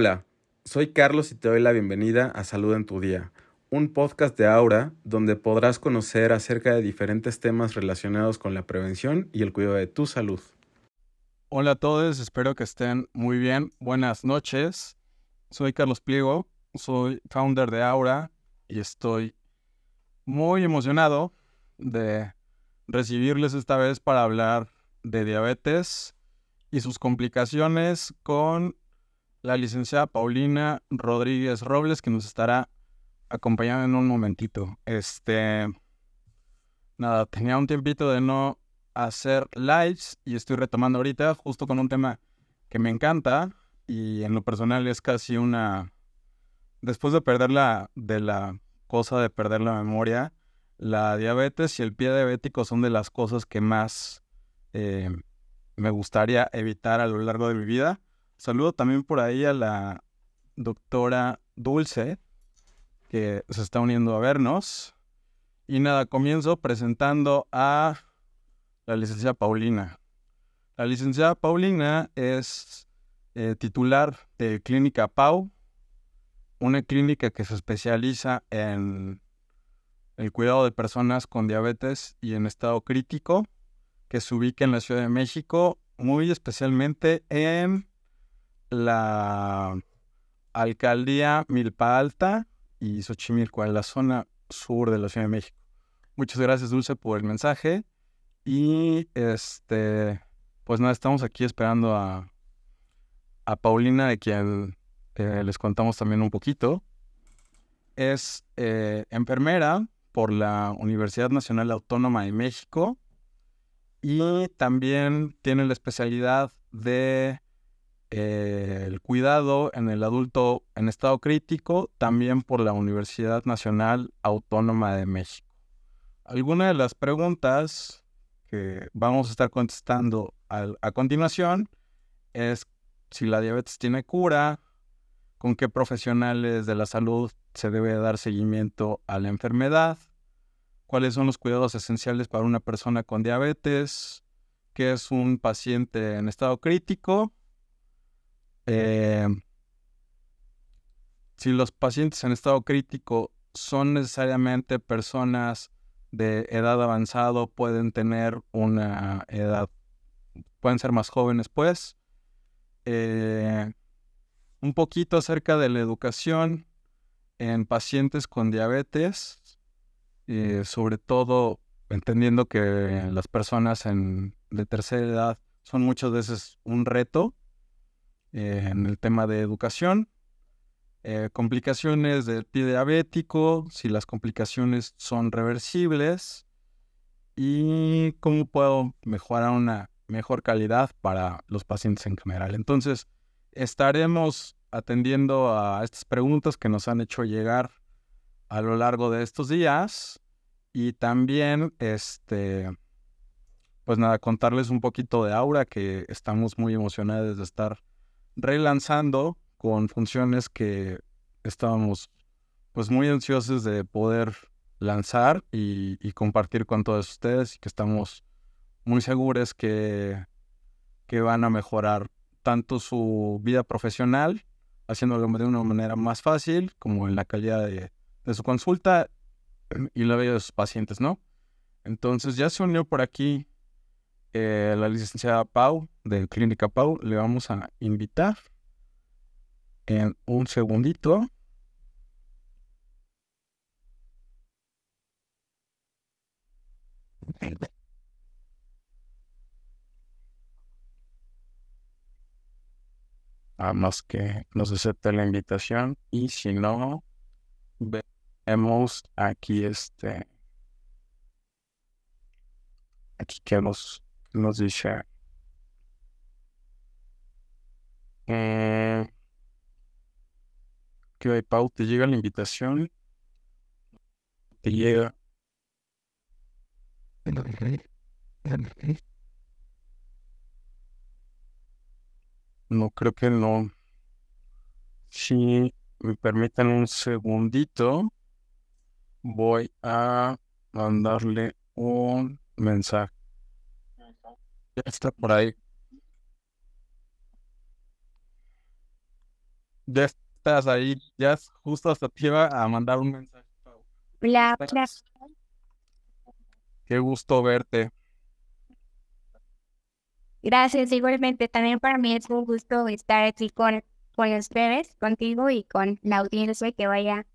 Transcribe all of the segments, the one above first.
Hola, soy Carlos y te doy la bienvenida a Salud en tu Día, un podcast de Aura donde podrás conocer acerca de diferentes temas relacionados con la prevención y el cuidado de tu salud. Hola a todos, espero que estén muy bien. Buenas noches. Soy Carlos Pliego, soy founder de Aura y estoy muy emocionado de recibirles esta vez para hablar de diabetes y sus complicaciones con la licenciada Paulina Rodríguez Robles, que nos estará acompañando en un momentito. Este, nada, tenía un tiempito de no hacer lives y estoy retomando ahorita justo con un tema que me encanta y en lo personal es casi una después de perder la de la cosa de perder la memoria, la diabetes y el pie diabético son de las cosas que más eh, me gustaría evitar a lo largo de mi vida. Saludo también por ahí a la doctora Dulce, que se está uniendo a vernos. Y nada, comienzo presentando a la licenciada Paulina. La licenciada Paulina es eh, titular de Clínica Pau, una clínica que se especializa en el cuidado de personas con diabetes y en estado crítico, que se ubica en la Ciudad de México, muy especialmente en la alcaldía Milpa Alta y Xochimilco, en la zona sur de la Ciudad de México. Muchas gracias, Dulce, por el mensaje. Y este, pues nada, estamos aquí esperando a, a Paulina, de quien eh, les contamos también un poquito. Es eh, enfermera por la Universidad Nacional Autónoma de México y también tiene la especialidad de eh, el cuidado en el adulto en estado crítico, también por la Universidad Nacional Autónoma de México. Algunas de las preguntas que vamos a estar contestando a continuación es si la diabetes tiene cura, con qué profesionales de la salud se debe dar seguimiento a la enfermedad, cuáles son los cuidados esenciales para una persona con diabetes, qué es un paciente en estado crítico, eh, si los pacientes en estado crítico son necesariamente personas de edad avanzada, pueden tener una edad, pueden ser más jóvenes, pues. Eh, un poquito acerca de la educación en pacientes con diabetes, eh, sobre todo entendiendo que las personas en, de tercera edad son muchas veces un reto en el tema de educación. Eh, complicaciones del pie diabético, si las complicaciones son reversibles y cómo puedo mejorar una mejor calidad para los pacientes en general. Entonces, estaremos atendiendo a estas preguntas que nos han hecho llegar a lo largo de estos días y también este pues nada contarles un poquito de Aura que estamos muy emocionados de estar relanzando con funciones que estábamos pues muy ansiosos de poder lanzar y, compartir con todos ustedes y que estamos muy seguros que, que van a mejorar tanto su vida profesional, haciéndolo de una manera más fácil, como en la calidad de, su consulta y la vida de sus pacientes, ¿no? Entonces ya se unió por aquí eh, la licenciada Pau de Clínica Pau. Le vamos a invitar en un segundito. a más que nos acepte la invitación y si no, vemos aquí este, aquí que nos, nos dice, eh, que Pau, te llega la invitación, te llega. No creo que no. Si me permiten un segundito, voy a mandarle un mensaje. Ya está por ahí. ya estás ahí, ya es justo hasta te iba a mandar un mensaje. La, Qué gusto verte. Gracias, igualmente. También para mí es un gusto estar aquí con, con ustedes, contigo y con la audiencia que vaya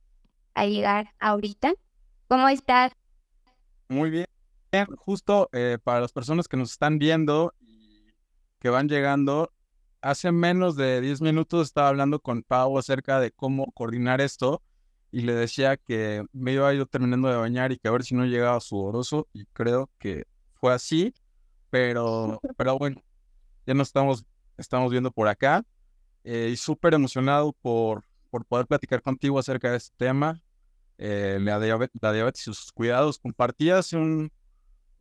a llegar ahorita. ¿Cómo estás? Muy bien. Justo eh, para las personas que nos están viendo y que van llegando, hace menos de 10 minutos estaba hablando con Pau acerca de cómo coordinar esto y le decía que me iba a ir terminando de bañar y que a ver si no llegaba sudoroso y creo que fue así, pero, pero bueno, ya nos estamos, estamos viendo por acá eh, y súper emocionado por, por poder platicar contigo acerca de este tema, eh, la, diabetes, la diabetes y sus cuidados. Compartí hace un,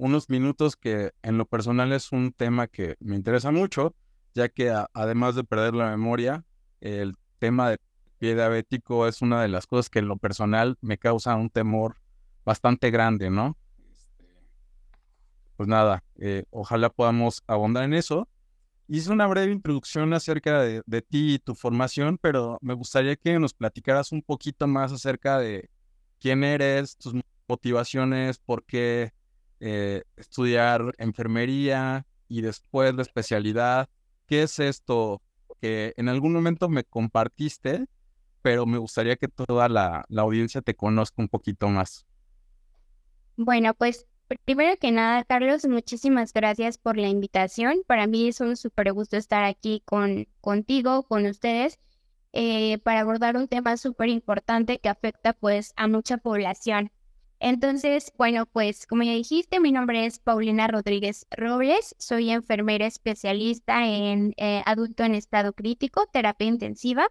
unos minutos que en lo personal es un tema que me interesa mucho, ya que además de perder la memoria, el tema de pie diabético es una de las cosas que en lo personal me causa un temor bastante grande, ¿no? Pues nada, eh, ojalá podamos abundar en eso. Hice una breve introducción acerca de, ti y tu formación, pero me gustaría que nos platicaras un poquito más acerca de quién eres, tus motivaciones, por qué eh, estudiar enfermería y después la especialidad. ¿Qué es esto que en algún momento me compartiste pero me gustaría que toda la, audiencia te conozca un poquito más. Bueno, pues primero que nada, Carlos, muchísimas gracias por la invitación. Para mí es un súper gusto estar aquí con, contigo, con ustedes, eh, para abordar un tema súper importante que afecta pues a mucha población. Entonces, bueno, pues como ya dijiste, mi nombre es Paulina Rodríguez Robles, soy enfermera especialista en eh, adulto en estado crítico, terapia intensiva.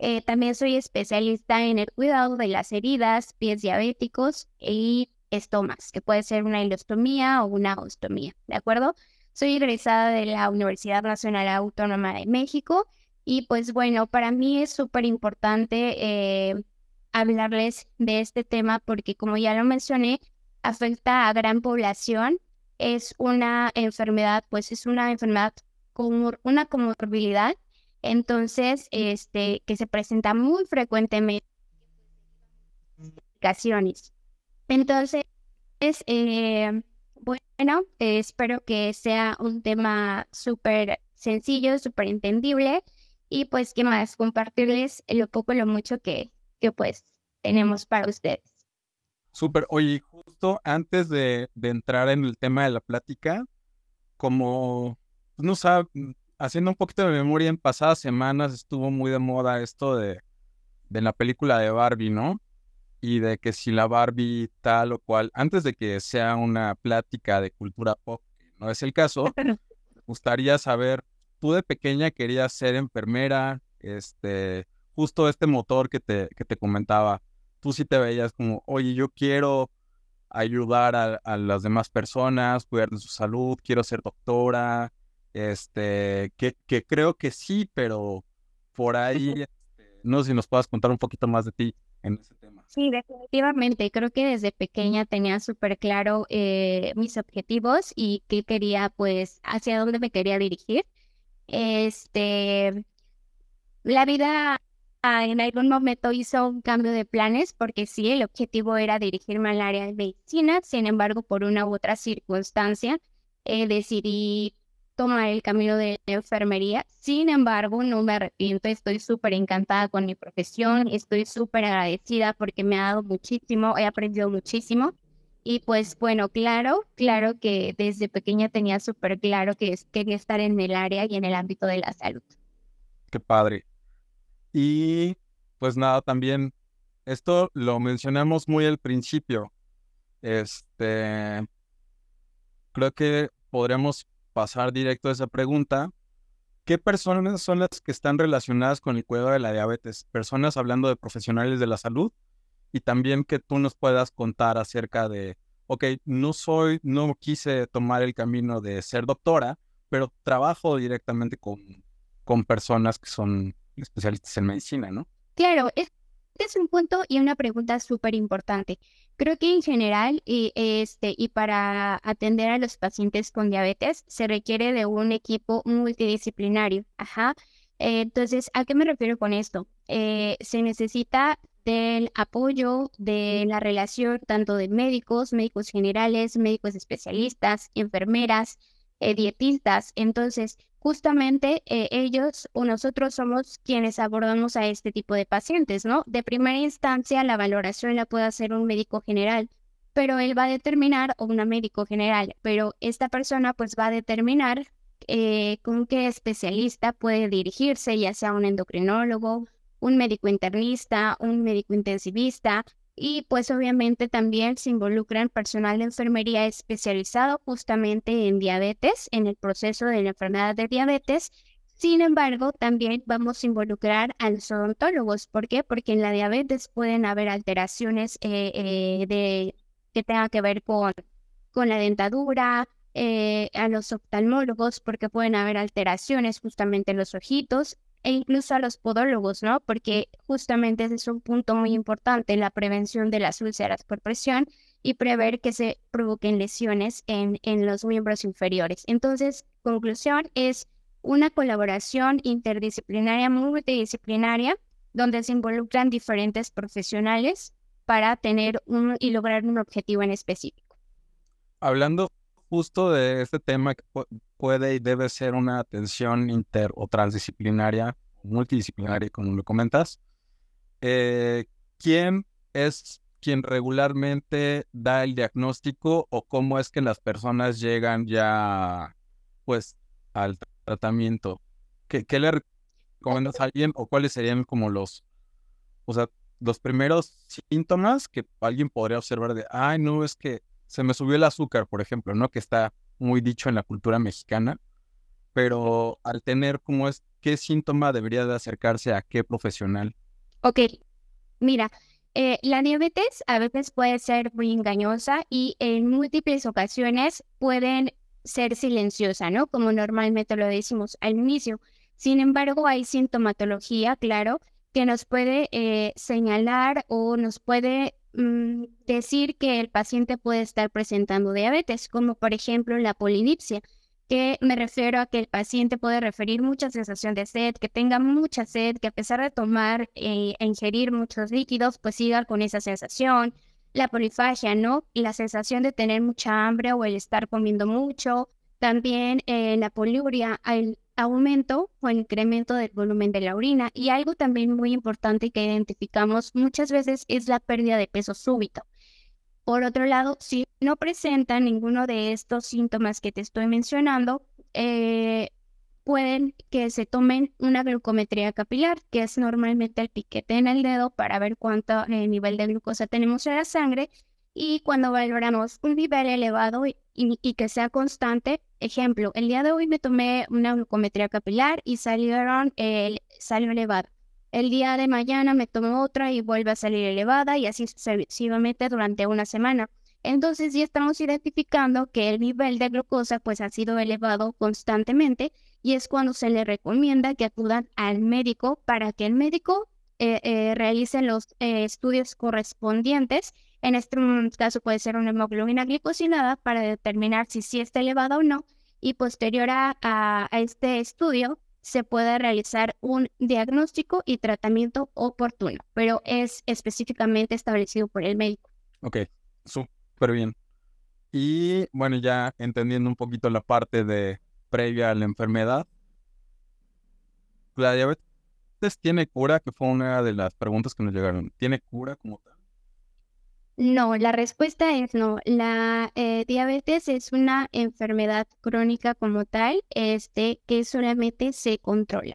Eh, también soy especialista en el cuidado de las heridas, pies diabéticos y estomas, que puede ser una hilostomía o una ostomía, ¿de acuerdo? Soy egresada de la Universidad Nacional Autónoma de México y pues bueno, para mí es súper importante eh, hablarles de este tema porque como ya lo mencioné, afecta a gran población. Es una enfermedad, pues es una enfermedad con una comorbilidad entonces, este, que se presenta muy frecuentemente Entonces, eh, bueno, espero que sea un tema súper sencillo, súper entendible y pues qué más, compartirles lo poco, lo mucho que, que pues tenemos para ustedes. Súper, oye, justo antes de, de, entrar en el tema de la plática, como no sabe, haciendo un poquito de memoria, en pasadas semanas estuvo muy de moda esto de, de la película de Barbie, ¿no? Y de que si la Barbie tal o cual, antes de que sea una plática de cultura pop, no es el caso, me gustaría saber, tú de pequeña querías ser enfermera, este, justo este motor que te, que te comentaba, tú sí te veías como, oye, yo quiero ayudar a, a las demás personas, cuidar de su salud, quiero ser doctora, este, que, que creo que sí, pero por ahí, este, no sé si nos puedas contar un poquito más de ti en ese tema. Sí, definitivamente. Creo que desde pequeña tenía súper claro eh, mis objetivos y qué quería, pues, hacia dónde me quería dirigir. Este, la vida ah, en algún momento hizo un cambio de planes porque sí, el objetivo era dirigirme al área de medicina. Sin embargo, por una u otra circunstancia, eh, decidí tomar el camino de enfermería. Sin embargo, no me arrepiento, estoy súper encantada con mi profesión, estoy súper agradecida porque me ha dado muchísimo, he aprendido muchísimo. Y pues bueno, claro, claro que desde pequeña tenía súper claro que quería estar en el área y en el ámbito de la salud. Qué padre. Y pues nada, también esto lo mencionamos muy al principio. Este, creo que podremos pasar directo a esa pregunta, ¿qué personas son las que están relacionadas con el cuidado de la diabetes? Personas hablando de profesionales de la salud y también que tú nos puedas contar acerca de, ok, no soy, no quise tomar el camino de ser doctora, pero trabajo directamente con, con personas que son especialistas en medicina, ¿no? Claro, es es un punto y una pregunta súper importante. Creo que en general y, este, y para atender a los pacientes con diabetes se requiere de un equipo multidisciplinario. Ajá. entonces, ¿a qué me refiero con esto? Eh, se necesita del apoyo de la relación tanto de médicos, médicos generales, médicos especialistas, enfermeras, eh, dietistas. Entonces, justamente eh, ellos o nosotros somos quienes abordamos a este tipo de pacientes, ¿no? De primera instancia, la valoración la puede hacer un médico general, pero él va a determinar, o una médico general, pero esta persona pues va a determinar eh, con qué especialista puede dirigirse, ya sea un endocrinólogo, un médico internista, un médico intensivista, y pues obviamente también se involucran personal de enfermería especializado justamente en diabetes, en el proceso de la enfermedad de diabetes. Sin embargo, también vamos a involucrar a los odontólogos. ¿Por qué? Porque en la diabetes pueden haber alteraciones eh, eh, de, que tengan que ver con, con la dentadura, eh, a los oftalmólogos porque pueden haber alteraciones justamente en los ojitos e incluso a los podólogos, ¿no? Porque justamente ese es un punto muy importante, la prevención de las úlceras por presión y prever que se provoquen lesiones en, en los miembros inferiores. Entonces, conclusión es una colaboración interdisciplinaria, multidisciplinaria, donde se involucran diferentes profesionales para tener un, y lograr un objetivo en específico. Hablando justo de este tema que puede y debe ser una atención inter o transdisciplinaria, multidisciplinaria, como lo comentas. Eh, ¿Quién es quien regularmente da el diagnóstico o cómo es que las personas llegan ya pues al tratamiento? ¿Qué, qué le recomiendas a alguien o cuáles serían como los, o sea, los primeros síntomas que alguien podría observar de, ay, no, es que se me subió el azúcar, por ejemplo, ¿no? Que está muy dicho en la cultura mexicana, pero al tener como es, ¿qué síntoma debería de acercarse a qué profesional? Ok, mira, eh, la diabetes a veces puede ser muy engañosa y en múltiples ocasiones pueden ser silenciosa, ¿no? Como normalmente lo decimos al inicio. Sin embargo, hay sintomatología, claro, que nos puede eh, señalar o nos puede Mm, decir que el paciente puede estar presentando diabetes, como por ejemplo la polidipsia, que me refiero a que el paciente puede referir mucha sensación de sed, que tenga mucha sed, que a pesar de tomar eh, e ingerir muchos líquidos, pues siga con esa sensación. La polifagia, ¿no? La sensación de tener mucha hambre o el estar comiendo mucho. También eh, la poliuria, el aumento o incremento del volumen de la orina. Y algo también muy importante que identificamos muchas veces es la pérdida de peso súbito. Por otro lado, si no presenta ninguno de estos síntomas que te estoy mencionando, eh, pueden que se tomen una glucometría capilar, que es normalmente el piquete en el dedo para ver cuánto eh, nivel de glucosa tenemos en la sangre. Y cuando valoramos un nivel elevado y, que sea constante. Ejemplo, el día de hoy me tomé una glucometría capilar y salieron, el salió elevada. El día de mañana me tomo otra y vuelve a salir elevada y así sucesivamente durante una semana. Entonces ya estamos identificando que el nivel de glucosa pues ha sido elevado constantemente y es cuando se le recomienda que acudan al médico para que el médico eh, eh, realice los eh, estudios correspondientes en este caso puede ser una hemoglobina glicosilada para determinar si sí está elevada o no y posterior a, este estudio se puede realizar un diagnóstico y tratamiento oportuno, pero es específicamente establecido por el médico. Ok, súper bien. Y bueno, ya entendiendo un poquito la parte de previa a la enfermedad, ¿la diabetes tiene cura? Que fue una de las preguntas que nos llegaron. ¿Tiene cura como tal? No, la respuesta es no. La eh, diabetes es una enfermedad crónica como tal, este, que solamente se controla.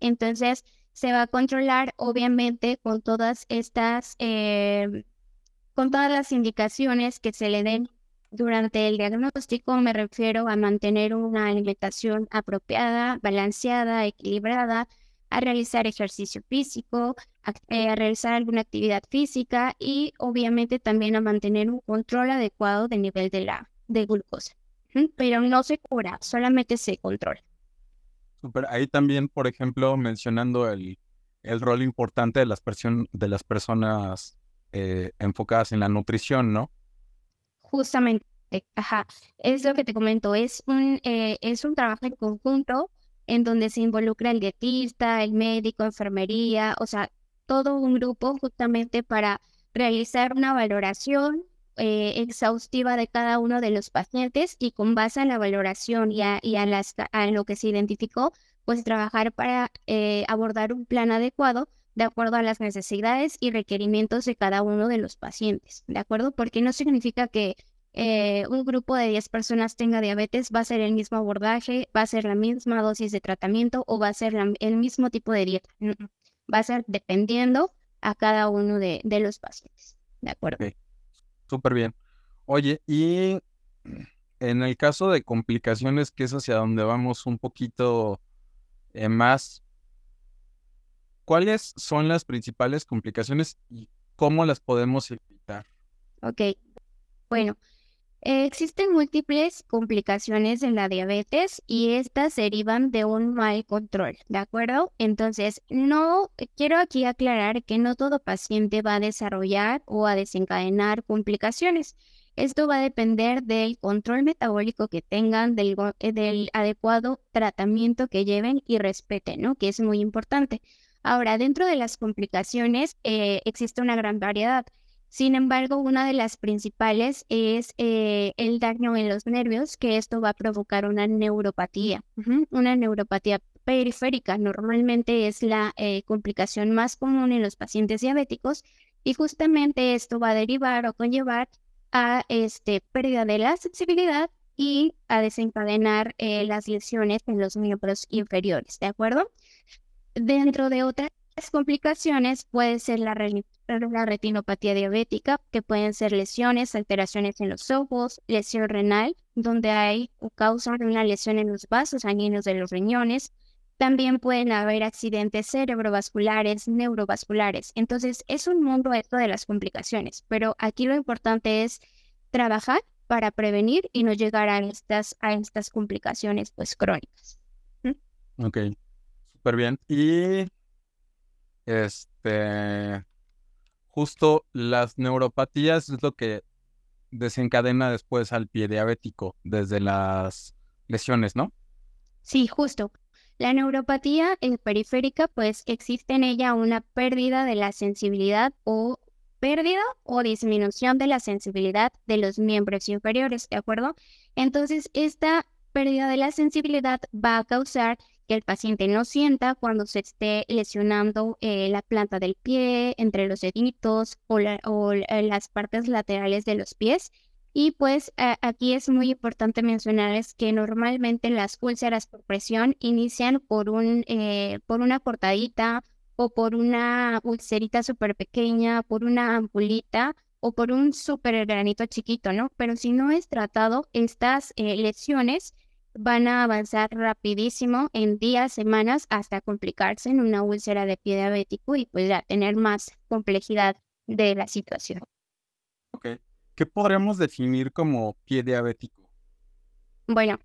Entonces, se va a controlar obviamente con todas estas, em, con todas las indicaciones que se le den durante el diagnóstico. Me refiero a mantener una alimentación apropiada, balanceada, equilibrada, a realizar ejercicio físico, eh, a, realizar alguna actividad física y obviamente también a mantener un control adecuado del nivel de la de glucosa. Pero no se cura, solamente se controla. Super. Ahí también, por ejemplo, mencionando el, el rol importante de las, de las personas eh, enfocadas en la nutrición, ¿no? Justamente, ajá. Es lo que te comento, es un, eh, es un trabajo en conjunto en donde se involucra el dietista, el médico, enfermería, o sea, todo un grupo justamente para realizar una valoración eh, exhaustiva de cada uno de los pacientes y con base en la valoración y a, las, lo que se identificó, pues trabajar para eh, abordar un plan adecuado de acuerdo a las necesidades y requerimientos de cada uno de los pacientes, ¿de acuerdo? Porque no significa que eh, un grupo de 10 personas tenga diabetes, va a ser el mismo abordaje, va a ser la misma dosis de tratamiento o va a ser el mismo tipo de dieta. Va a ser dependiendo a cada uno de, los pacientes. ¿De acuerdo? Súper bien. Oye, y en el caso de complicaciones, que es hacia donde vamos un poquito eh, más, ¿cuáles son las principales complicaciones y cómo las podemos evitar? Ok, bueno, existen múltiples complicaciones en la diabetes y estas derivan de un mal control, ¿de acuerdo? Entonces, no quiero aquí aclarar que no todo paciente va a desarrollar o a desencadenar complicaciones. Esto va a depender del control metabólico que tengan, del, eh, del adecuado tratamiento que lleven y respeten, ¿no? Que es muy importante. Ahora, dentro de las complicaciones eh, existe una gran variedad. Sin embargo, una de las principales es eh, el daño en los nervios, que esto va a provocar una neuropatía, una neuropatía periférica. Normalmente es la eh, complicación más común en los pacientes diabéticos y justamente esto va a derivar o conllevar a este, pérdida de la sensibilidad y a desencadenar eh, las lesiones en los miembros inferiores, ¿de acuerdo? Dentro de otras complicaciones puede ser la, la retinopatía diabética, que pueden ser lesiones, alteraciones en los ojos, lesión renal, donde hay o causan una lesión en los vasos sanguíneos de los riñones. También pueden haber accidentes cerebrovasculares, neurovasculares. Entonces, es un mundo esto de las complicaciones, pero aquí lo importante es trabajar para prevenir y no llegar a estas, a estas complicaciones pues crónicas. Ok, súper bien. Y este, justo las neuropatías es lo que desencadena después al pie diabético desde las lesiones, ¿no? Sí, justo. La neuropatía periférica, pues existe en ella una pérdida de la sensibilidad o pérdida o disminución de la sensibilidad de los miembros inferiores, ¿de acuerdo? Entonces, esta pérdida de la sensibilidad va a causar que el paciente no sienta cuando se esté lesionando eh, la planta del pie, entre los deditos o, eh, las partes laterales de los pies. Y pues aquí es muy importante mencionarles que normalmente las úlceras por presión inician por, un, eh, por una cortadita o por una ulcerita súper pequeña, por una ampulita o por un súper granito chiquito, ¿no? Pero si no es tratado, estas lesiones van a avanzar rapidísimo en días, semanas, hasta complicarse en una úlcera de pie diabético y pues tener más complejidad de la situación. Ok. ¿Qué podríamos definir como pie diabético? Bueno,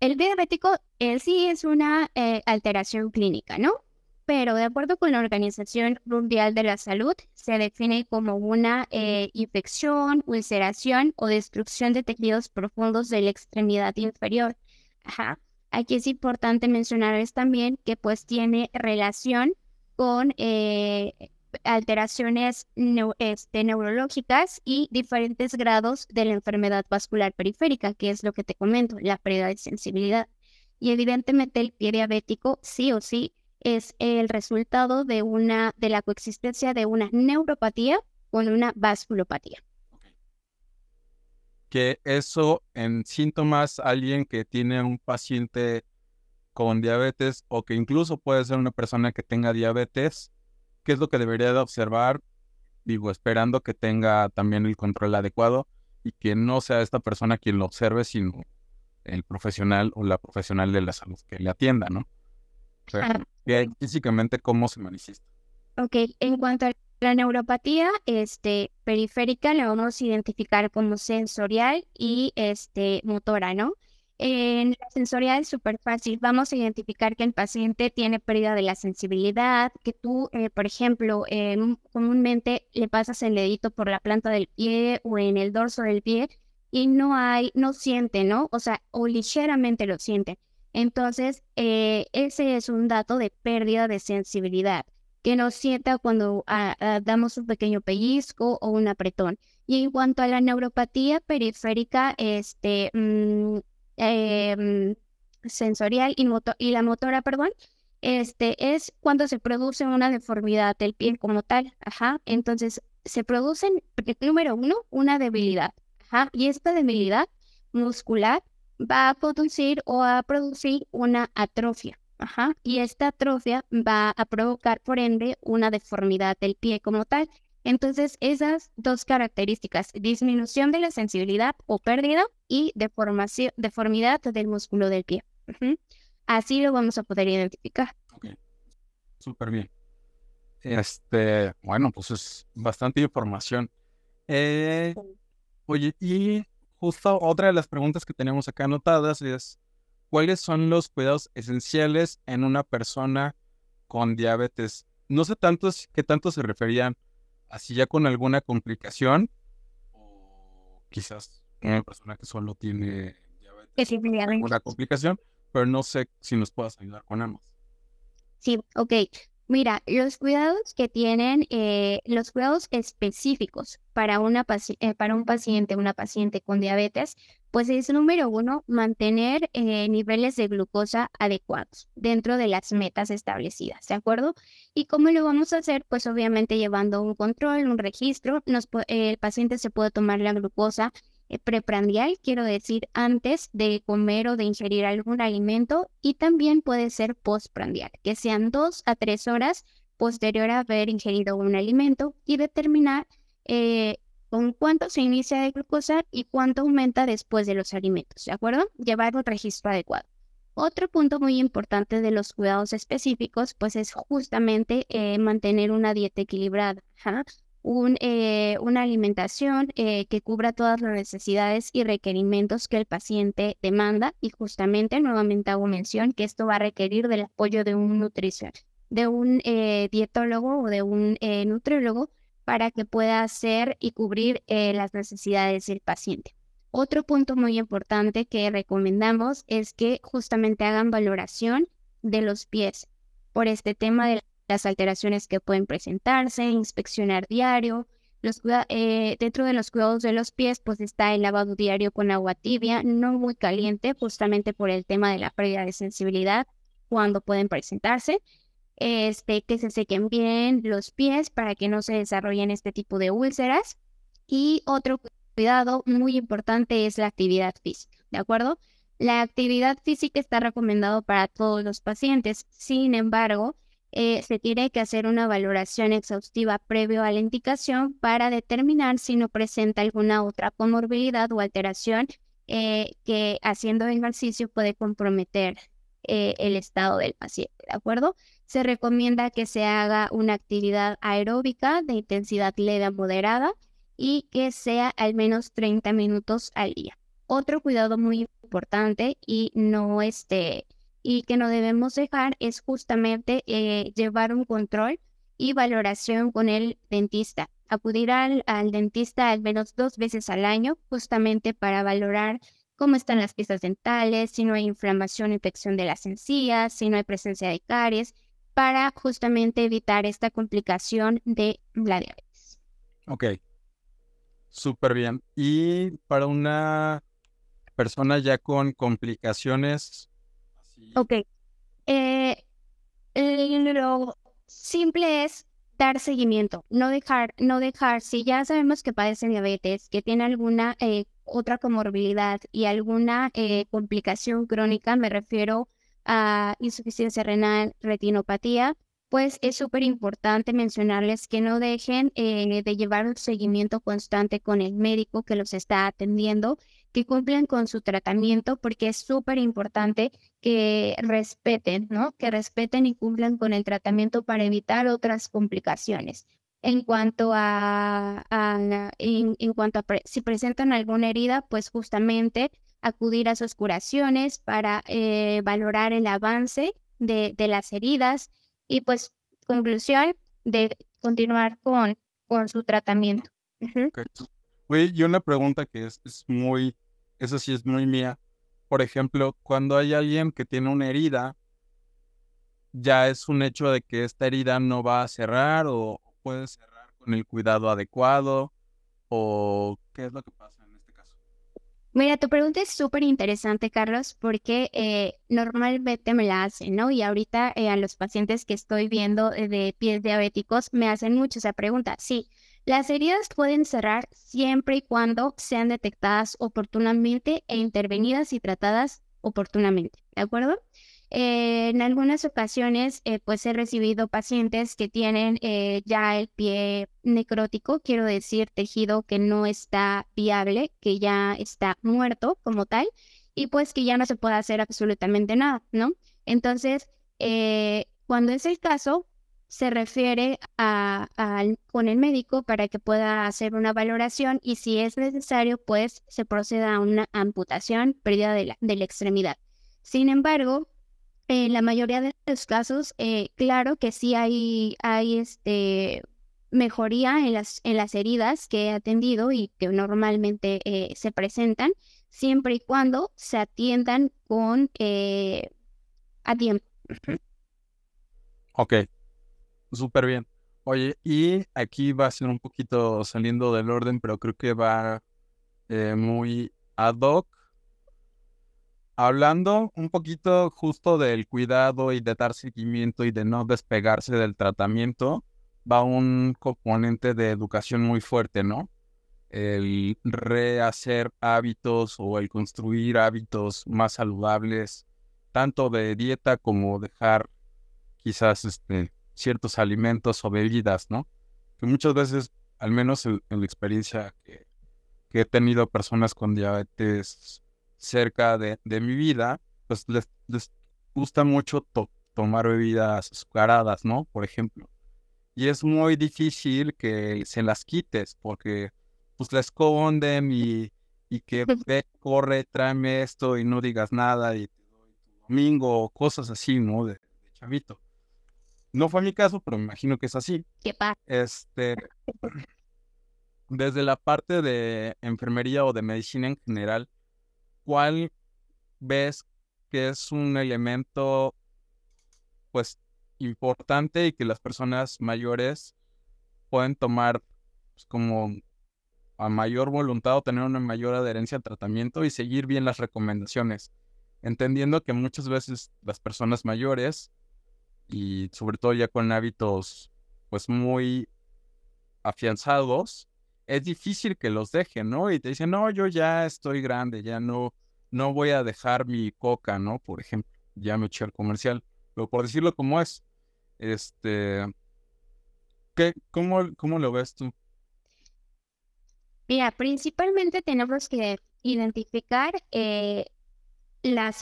el pie diabético en sí es una eh, alteración clínica, ¿no? Pero de acuerdo con la Organización Mundial de la Salud, se define como una eh, infección, ulceración o destrucción de tejidos profundos de la extremidad inferior Ajá. Aquí es importante mencionarles también que pues tiene relación con eh, alteraciones este, neurológicas y diferentes grados de la enfermedad vascular periférica, que es lo que te comento, la pérdida de sensibilidad. Y evidentemente el pie diabético sí o sí es el resultado de una de la coexistencia de una neuropatía con una vasculopatía que eso en síntomas, alguien que tiene un paciente con diabetes o que incluso puede ser una persona que tenga diabetes, ¿qué es lo que debería de observar? Digo, esperando que tenga también el control adecuado y que no sea esta persona quien lo observe, sino el profesional o la profesional de la salud que le atienda, ¿no? físicamente cómo se manifiesta. Ok, en cuanto a la neuropatía este, periférica la vamos a identificar como sensorial y este, motora, ¿no? En la sensorial es súper fácil. Vamos a identificar que el paciente tiene pérdida de la sensibilidad, que tú, eh, por ejemplo, comúnmente le pasas el dedito por la planta del pie o en el dorso del pie y no hay, no siente, ¿no? O sea, o ligeramente lo siente. Entonces, eh, ese es un dato de pérdida de sensibilidad que nos sienta cuando ah, ah, damos un pequeño pellizco o un apretón. Y en cuanto a la neuropatía periférica, este, mm, em, sensorial y, y la motora, perdón, este, es cuando se produce una deformidad del pie como tal. Ajá. Entonces, se produce, número uno, una debilidad. Ajá. Y esta debilidad muscular va a producir o a producir una atrofia. Ajá. Y esta atrofia va a provocar, por ende, una deformidad del pie como tal. Entonces, esas dos características, disminución de la sensibilidad o pérdida y deformación, deformidad del músculo del pie. Así lo vamos a poder identificar. Ok, súper bien. Este, bueno, pues es bastante información. Eh, oye, y justo otra de las preguntas que tenemos acá anotadas es, ¿cuáles son los cuidados esenciales en una persona con diabetes? No sé tanto qué tanto se referían así ya con alguna complicación o quizás una persona que solo tiene diabetes una complicación pero no sé si nos puedas ayudar con ambos. Sí, ok. Mira, los cuidados que tienen, eh, los cuidados específicos para, una eh, para un paciente, una paciente con diabetes, pues es número uno, mantener eh, niveles de glucosa adecuados dentro de las metas establecidas, ¿de acuerdo? ¿Y cómo lo vamos a hacer? Pues obviamente llevando un control, un registro, el paciente se puede tomar la glucosa preprandial, quiero decir antes de comer o de ingerir algún alimento, y también puede ser postprandial, que sean dos a tres horas posterior a haber ingerido un alimento y determinar eh, con cuánto se inicia de glucosa y cuánto aumenta después de los alimentos, ¿de acuerdo? Llevar un registro adecuado. Otro punto muy importante de los cuidados específicos, pues es justamente eh, mantener una dieta equilibrada eh, una alimentación eh, que cubra todas las necesidades y requerimientos que el paciente demanda y justamente nuevamente hago mención que esto va a requerir del apoyo de un nutrición, de un eh, dietólogo o de un nutriólogo para que pueda hacer y cubrir las necesidades del paciente. Otro punto muy importante que recomendamos es que justamente hagan valoración de los pies por este tema de las alteraciones que pueden presentarse, inspeccionar diario. Los, eh, dentro de los cuidados de los pies, pues está el lavado diario con agua tibia, no muy caliente, justamente por el tema de la pérdida de sensibilidad cuando pueden presentarse. Este, que se sequen bien los pies para que no se desarrollen este tipo de úlceras. Y otro cuidado muy importante es la actividad física, ¿de acuerdo? La actividad física está recomendado para todos los pacientes. Sin embargo, eh, se tiene que hacer una valoración exhaustiva previo a la indicación para determinar si no presenta alguna otra comorbilidad o alteración eh, que haciendo ejercicio puede comprometer eh, el estado del paciente, ¿de acuerdo? Se recomienda que se haga una actividad aeróbica de intensidad leve a moderada y que sea al menos 30 minutos al día. Otro cuidado muy importante y no este, y que no debemos dejar es justamente eh, llevar un control y valoración con el dentista. Acudir al, dentista al menos dos veces al año justamente para valorar cómo están las piezas dentales, si no hay inflamación infección de las encías, si no hay presencia de caries, para justamente evitar esta complicación de la diabetes. Ok, súper bien. Y para una persona ya con complicaciones Ok. Eh, lo simple es dar seguimiento, no dejar, no dejar, si ya sabemos que padece diabetes, que tiene alguna eh, otra comorbilidad y alguna eh, complicación crónica, me refiero a insuficiencia renal, retinopatía, pues es súper importante mencionarles que no dejen de llevar un seguimiento constante con el médico que los está atendiendo que cumplan con su tratamiento, porque es súper importante que respeten, ¿no? Que respeten y cumplan con el tratamiento para evitar otras complicaciones. En cuanto a, en, cuanto a si presentan alguna herida, pues justamente acudir a sus curaciones para eh, valorar el avance de, las heridas y pues conclusión de continuar con, con su tratamiento. Oye, y una pregunta que es, es muy, eso sí es muy mía. por ejemplo, cuando hay alguien que tiene una herida, ya es un hecho de que esta herida no va a cerrar o puede cerrar con el cuidado adecuado o qué es lo que pasa en este caso. Mira, tu pregunta es súper interesante, Carlos, porque eh, normalmente me la hacen, ¿no? Y ahorita eh, a los pacientes que estoy viendo eh, de pies diabéticos me hacen mucho esa pregunta. Sí, las heridas pueden cerrar siempre y cuando sean detectadas oportunamente e intervenidas y tratadas oportunamente, ¿de acuerdo? Eh, en algunas ocasiones, eh, pues he recibido pacientes que tienen eh, ya el pie necrótico, quiero decir, tejido que no está viable, que ya está muerto como tal, y pues que ya no se puede hacer absolutamente nada, ¿no? Entonces, cuando es el caso, se refiere a, con el médico para que pueda hacer una valoración y si es necesario, pues se proceda a una amputación, pérdida de la, de la extremidad. Sin embargo, en la mayoría de los casos, eh, claro que sí hay, hay este, mejoría en las, en las heridas que he atendido y que normalmente eh, se presentan, siempre y cuando se atiendan con eh, a tiempo. Ok, súper bien. Oye, y aquí va a ser un poquito saliendo del orden, pero creo que va muy ad hoc Hablando un poquito justo del cuidado y de dar seguimiento y de no despegarse del tratamiento, va un componente de educación muy fuerte, ¿no? El rehacer hábitos o el construir hábitos más saludables, tanto de dieta como dejar quizás este, ciertos alimentos o bebidas, ¿no? Que muchas veces, al menos en, la experiencia que, que he tenido personas con diabetes cerca de, mi vida, pues les, gusta mucho tomar bebidas azucaradas, ¿no? Por ejemplo. Y es muy difícil que se las quites porque pues la esconden y, y que ve, corre, tráeme esto y no digas nada y te doy tu domingo o cosas así, ¿no? De, chavito. No fue mi caso, pero me imagino que es así. ¿Qué pasa? Este, desde la parte de enfermería o de medicina en general, ¿cuál ves que es un elemento pues importante y que las personas mayores pueden tomar pues, como a mayor voluntad o tener una mayor adherencia al tratamiento y seguir bien las recomendaciones, entendiendo que muchas veces las personas mayores y sobre todo ya con hábitos pues muy afianzados, es difícil que los dejen, ¿no? Y te dicen, no, yo ya estoy grande, ya no, no voy a dejar mi coca, ¿no? Por ejemplo, ya me eché al comercial, pero por decirlo como es, este, ¿qué, cómo, ¿cómo lo ves tú? Mira, principalmente tenemos que identificar eh, la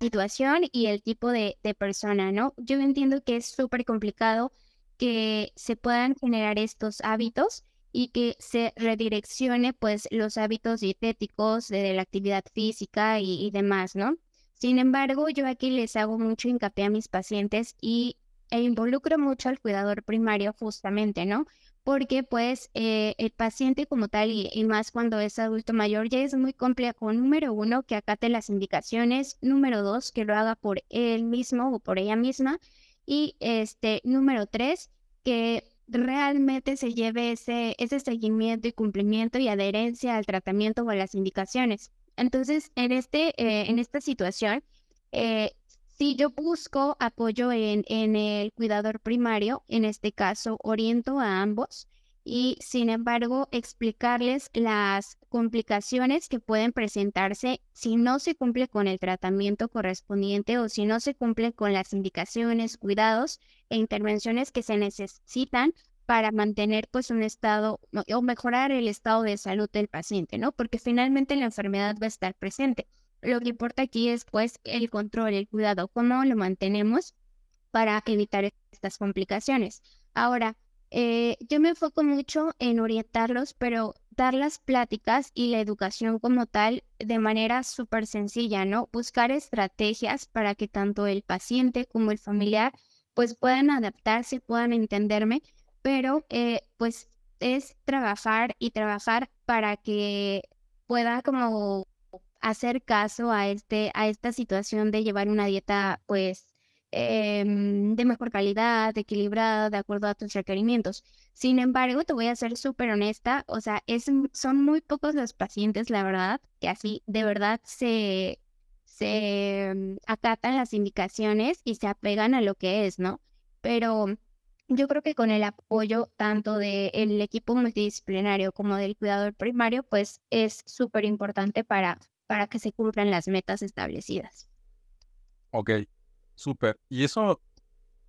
situación y el tipo de, persona, ¿no? Yo entiendo que es súper complicado que se puedan generar estos hábitos y que se redireccione pues los hábitos dietéticos de, la actividad física y, demás, ¿no? Sin embargo, yo aquí les hago mucho hincapié a mis pacientes y e involucro mucho al cuidador primario justamente, ¿no? Porque pues eh, el paciente como tal y, más cuando es adulto mayor ya es muy complejo. Número uno, que acate las indicaciones. Número dos, que lo haga por él mismo o por ella misma. Y este, número tres, que realmente se lleve ese, ese seguimiento y cumplimiento y adherencia al tratamiento o a las indicaciones. Entonces, en, este, eh, en esta situación, eh, si yo busco apoyo en, el cuidador primario, en este caso oriento a ambos y sin embargo explicarles las complicaciones que pueden presentarse si no se cumple con el tratamiento correspondiente o si no se cumple con las indicaciones, cuidados e intervenciones que se necesitan para mantener pues un estado o mejorar el estado de salud del paciente, ¿no? Porque finalmente la enfermedad va a estar presente. Lo que importa aquí es pues el control, el cuidado, cómo lo mantenemos para evitar estas complicaciones. Ahora, eh, yo me enfoco mucho en orientarlos, pero dar las pláticas y la educación como tal de manera súper sencilla, ¿no? Buscar estrategias para que tanto el paciente como el familiar pues puedan adaptarse, puedan entenderme, pero eh, pues es trabajar y trabajar para que pueda como hacer caso a, este, a esta situación de llevar una dieta, pues, em, de mejor calidad, equilibrada, de acuerdo a tus requerimientos. Sin embargo, te voy a ser súper honesta, o sea, es, son muy pocos los pacientes, la verdad, que así de verdad se, se mm, acatan las indicaciones y se apegan a lo que es, ¿no? Pero yo creo que con el apoyo tanto del equipo multidisciplinario como del cuidador primario, pues es súper importante para, para que se cumplan las metas establecidas. Ok, súper. Y eso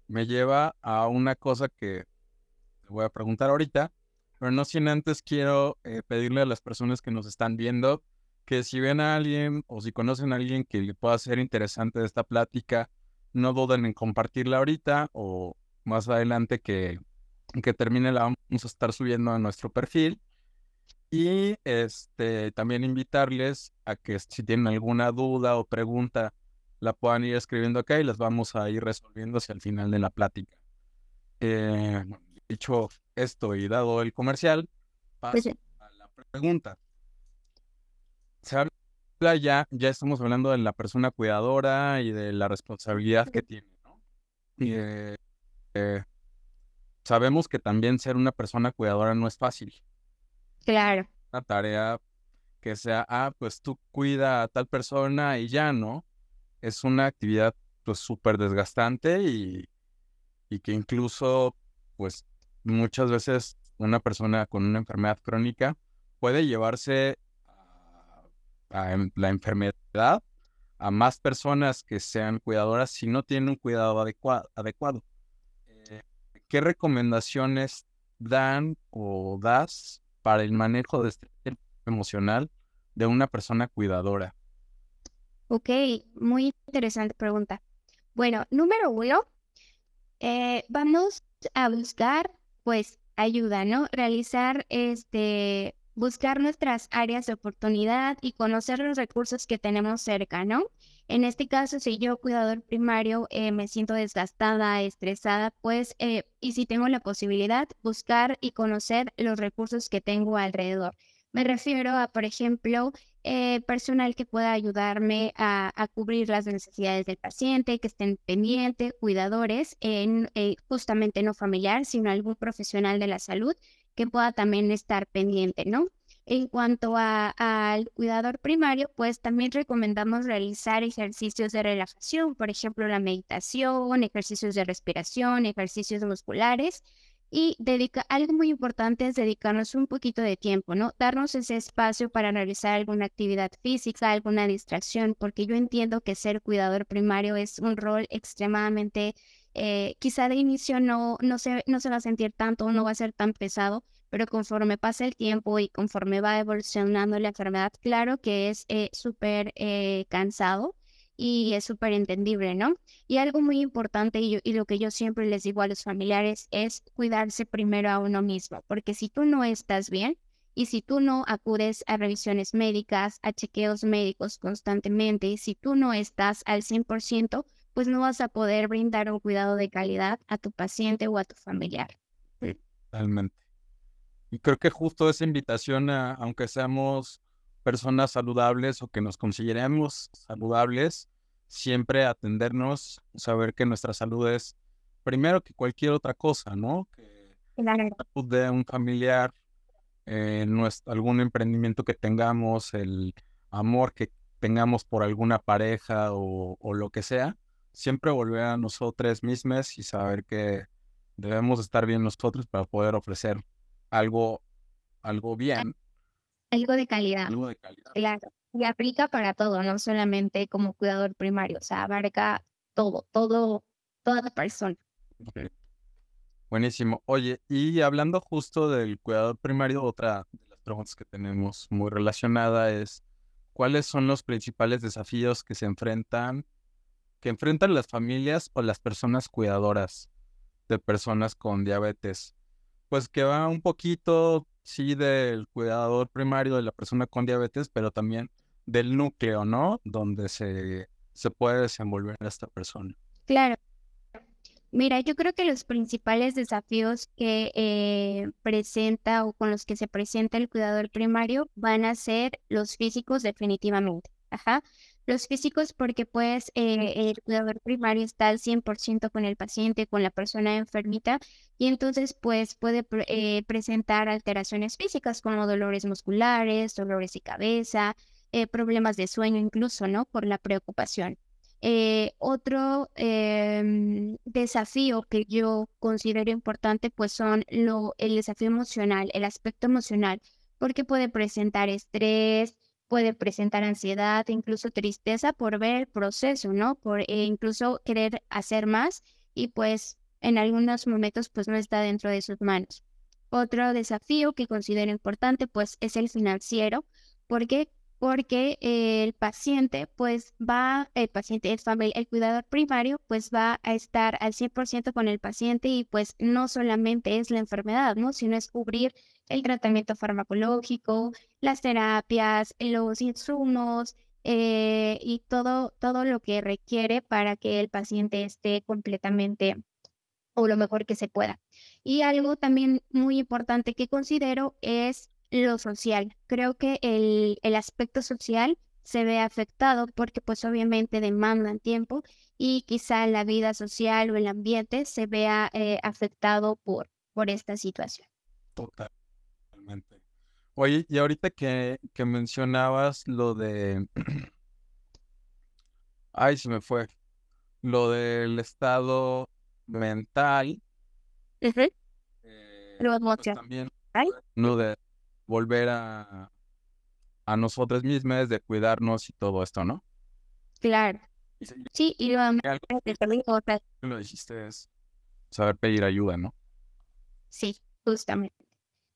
me lleva a una cosa que te voy a preguntar ahorita, pero no sin antes quiero eh, pedirle a las personas que nos están viendo que si ven a alguien o si conocen a alguien que le pueda ser interesante esta plática, no duden en compartirla ahorita o más adelante que, que termine la vamos a estar subiendo a nuestro perfil. Y este, también invitarles a que si tienen alguna duda o pregunta, la puedan ir escribiendo acá y las vamos a ir resolviendo hacia el final de la plática. Eh, dicho esto y dado el comercial, pues paso a la pregunta. Se habla ya, ya estamos hablando de la persona cuidadora y de la responsabilidad que tiene, ¿no? Eh, eh, sabemos que también ser una persona cuidadora no es fácil. Claro. Una tarea que sea, ah, pues tú cuida a tal persona y ya, ¿no? Es una actividad pues súper desgastante y, y que incluso pues muchas veces una persona con una enfermedad crónica puede llevarse a, la enfermedad a más personas que sean cuidadoras si no tienen un cuidado adecuado. adecuado. ¿qué recomendaciones dan o das para el manejo de estrés emocional de una persona cuidadora? Ok, muy interesante pregunta. Bueno, número uno, eh, vamos a buscar, pues, ayuda, ¿no? Realizar, este, buscar nuestras áreas de oportunidad y conocer los recursos que tenemos cerca, ¿no? En este caso, si yo, cuidador primario, eh, me siento desgastada, estresada, pues, eh, y si tengo la posibilidad, buscar y conocer los recursos que tengo alrededor. Me refiero a, por ejemplo, eh, personal que pueda ayudarme a, cubrir las necesidades del paciente, que estén pendientes, cuidadores, en, justamente no familiar, sino algún profesional de la salud que pueda también estar pendiente, ¿no? En cuanto al cuidador primario, pues también recomendamos realizar ejercicios de relajación, por ejemplo, la meditación, ejercicios de respiración, ejercicios musculares. Y dedica, algo muy importante es dedicarnos un poquito de tiempo, ¿no? Darnos ese espacio para realizar alguna actividad física, alguna distracción, porque yo entiendo que ser cuidador primario es un rol extremadamente, eh, quizá de inicio no, no, se, no se va a sentir tanto, no va a ser tan pesado, pero conforme pasa el tiempo y conforme va evolucionando la enfermedad, claro que es eh, súper eh, cansado y es súper entendible, ¿no? Y algo muy importante y, y, lo que yo siempre les digo a los familiares es cuidarse primero a uno mismo, porque si tú no estás bien y si tú no acudes a revisiones médicas, a chequeos médicos constantemente, si tú no estás al 100%, pues no vas a poder brindar un cuidado de calidad a tu paciente o a tu familiar. Totalmente. Y creo que justo esa invitación a, aunque seamos personas saludables o que nos consideremos saludables, siempre atendernos, saber que nuestra salud es primero que cualquier otra cosa, ¿no? Que la salud de un familiar, eh, nuestro, algún emprendimiento que tengamos, el amor que tengamos por alguna pareja o, o lo que sea, siempre volver a nosotros mismos y saber que debemos estar bien nosotros para poder ofrecer algo, algo bien. Algo de calidad. Algo de calidad. Claro. Y aplica para todo, no solamente como cuidador primario, o sea, abarca todo, todo, toda la persona. Buenísimo. Oye, y hablando justo del cuidador primario, otra de las preguntas que tenemos muy relacionada es, ¿cuáles son los principales desafíos que se enfrentan, que enfrentan las familias o las personas cuidadoras de personas con diabetes? pues que va un poquito, sí, del cuidador primario de la persona con diabetes, pero también del núcleo, ¿no? Donde se, se puede desenvolver esta persona. Claro. Mira, yo creo que los principales desafíos que eh, presenta o con los que se presenta el cuidador primario van a ser los físicos definitivamente. Ajá. Los físicos porque pues eh, el cuidador primario está al 100% con el paciente, con la persona enfermita y entonces pues puede eh, presentar alteraciones físicas como dolores musculares, dolores de cabeza, eh, problemas de sueño incluso, ¿no? Por la preocupación. otro em, desafío que yo considero importante pues son lo, el desafío emocional, el aspecto emocional, porque puede presentar estrés, puede presentar ansiedad, incluso tristeza por ver el proceso, ¿no? Por eh, incluso querer hacer más y pues en algunos momentos pues no está dentro de sus manos. Otro desafío que considero importante pues es el financiero, porque porque el paciente pues va, el paciente, familia, el cuidador primario pues va a estar al 100% con el paciente y pues no solamente es la enfermedad, ¿no? Sino es cubrir el tratamiento farmacológico, las terapias, los insumos eh, y todo, todo lo que requiere para que el paciente esté completamente o lo mejor que se pueda. Y algo también muy importante que considero es lo social. Creo que el, el aspecto social se ve afectado porque pues obviamente demandan tiempo y quizá la vida social o el ambiente se vea eh, afectado por, por esta situación. Totalmente. Oye, y ahorita que, que mencionabas lo de... Ay, se me fue. Lo del estado mental. Uh pues también, lo de volver a, a nosotros mismos, de cuidarnos y todo esto, ¿no? Claro. Sí, y lo, lo dijiste es saber pedir ayuda, ¿no? Sí, justamente.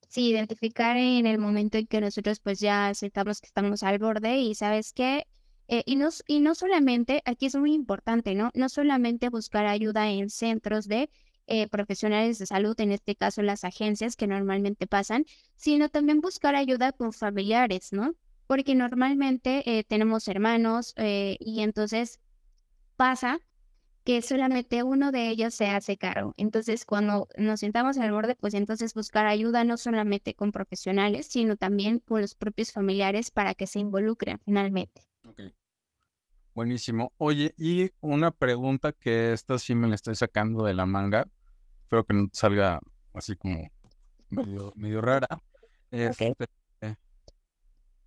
Sí, identificar en el momento en que nosotros pues ya aceptamos que estamos al borde y sabes qué, eh, y, no, y no solamente, aquí es muy importante, ¿no? No solamente buscar ayuda en centros de eh, profesionales de salud, en este caso las agencias que normalmente pasan, sino también buscar ayuda con familiares, ¿no? Porque normalmente eh, tenemos hermanos eh, y entonces pasa que solamente uno de ellos se hace cargo. Entonces, cuando nos sentamos al borde, pues entonces buscar ayuda no solamente con profesionales, sino también con los propios familiares para que se involucren finalmente. Buenísimo. Oye, y una pregunta que esta sí me la estoy sacando de la manga espero que no salga así como medio, rara. Este,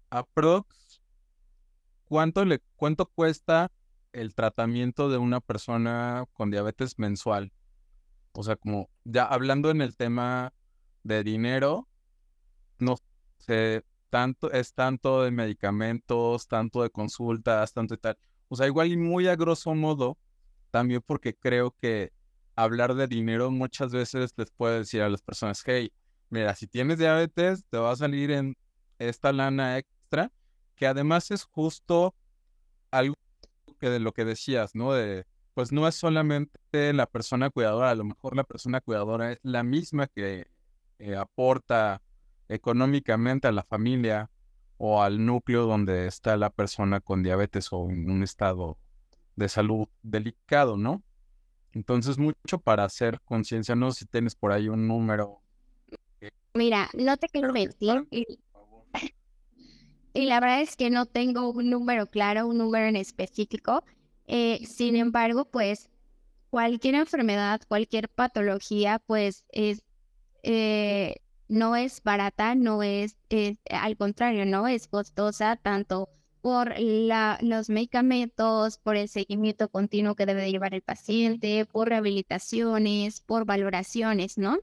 aprox, ¿cuánto, le, ¿cuánto cuesta el tratamiento de una persona con diabetes mensual? O sea, como ya hablando en el tema de dinero, no sé, tanto, es tanto de medicamentos, tanto de consultas, tanto y tal. O sea, igual y muy a grosso modo, también porque creo que hablar de dinero muchas veces les puede decir a las personas, hey, mira, si tienes diabetes, te va a salir en esta lana extra, que además es justo algo que de lo que decías, ¿no? De, pues no es solamente la persona cuidadora, a lo mejor la persona cuidadora es la misma que eh, aporta económicamente a la familia o al núcleo donde está la persona con diabetes o en un estado de salud delicado, ¿no? Entonces, mucho para hacer conciencia, no sé si tienes por ahí un número. Mira, no te quiero mentir. Y, la verdad es que no tengo un número claro, un número en específico. Eh, sin embargo, pues cualquier enfermedad, cualquier patología, pues es, eh, no es barata, no es, es, al contrario, no es costosa tanto por la, los medicamentos, por el seguimiento continuo que debe llevar el paciente, por rehabilitaciones, por valoraciones, ¿no?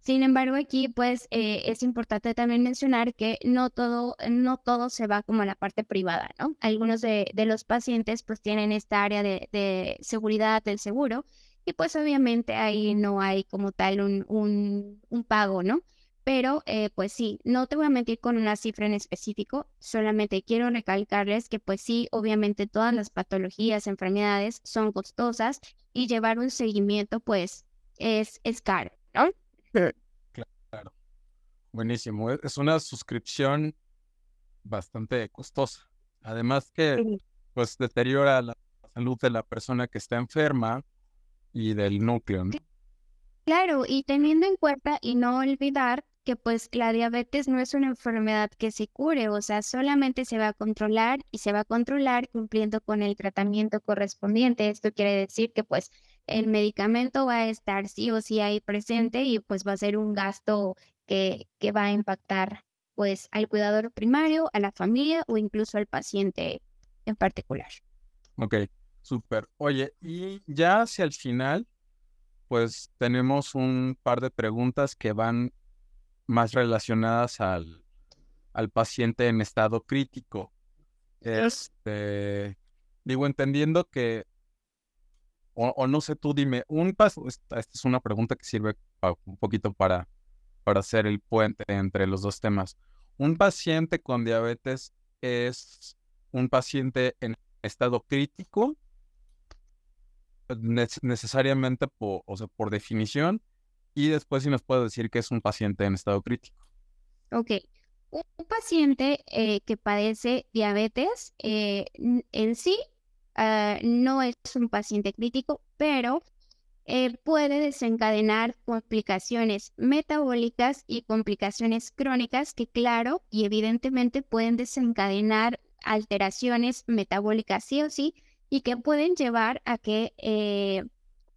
Sin embargo, aquí pues eh, es importante también mencionar que no todo, no todo se va como a la parte privada, ¿no? Algunos de, de los pacientes pues tienen esta área de, de, seguridad del seguro y pues obviamente ahí no hay como tal un, un, un pago, ¿no? Pero, eh, pues sí, no te voy a mentir con una cifra en específico, solamente quiero recalcarles que, pues sí, obviamente todas las patologías, enfermedades son costosas y llevar un seguimiento, pues, es, es caro, ¿no? Claro. Buenísimo. E, es una suscripción bastante costosa. Además que, pues, deteriora la salud de la persona que está enferma y del núcleo, ¿no? Claro, y teniendo en cuenta y no olvidar que pues la diabetes no es una enfermedad que se cure, o sea, solamente se va a controlar y se va a controlar cumpliendo con el tratamiento correspondiente. Esto quiere decir que pues el medicamento va a estar sí o sí ahí presente y pues va a ser un gasto que, que va a impactar pues al cuidador primario, a la familia o incluso al paciente en particular. Ok, súper. Oye, y ya hacia el final, pues tenemos un par de preguntas que van más relacionadas al, al paciente en estado crítico. Este, digo, entendiendo que, o, no sé, tú dime, un paso, esta, esta es una pregunta que sirve un poquito para, para hacer el puente entre los dos temas. Un paciente con diabetes es un paciente en estado crítico, necesariamente por, o sea, por definición, y después si nos puede decir que es un paciente en estado crítico. Ok. Un paciente eh, que padece diabetes eh, en sí ah, no es un paciente crítico, pero eh, puede desencadenar complicaciones metabólicas y complicaciones crónicas que claro y evidentemente pueden desencadenar alteraciones metabólicas sí o sí y que pueden llevar a que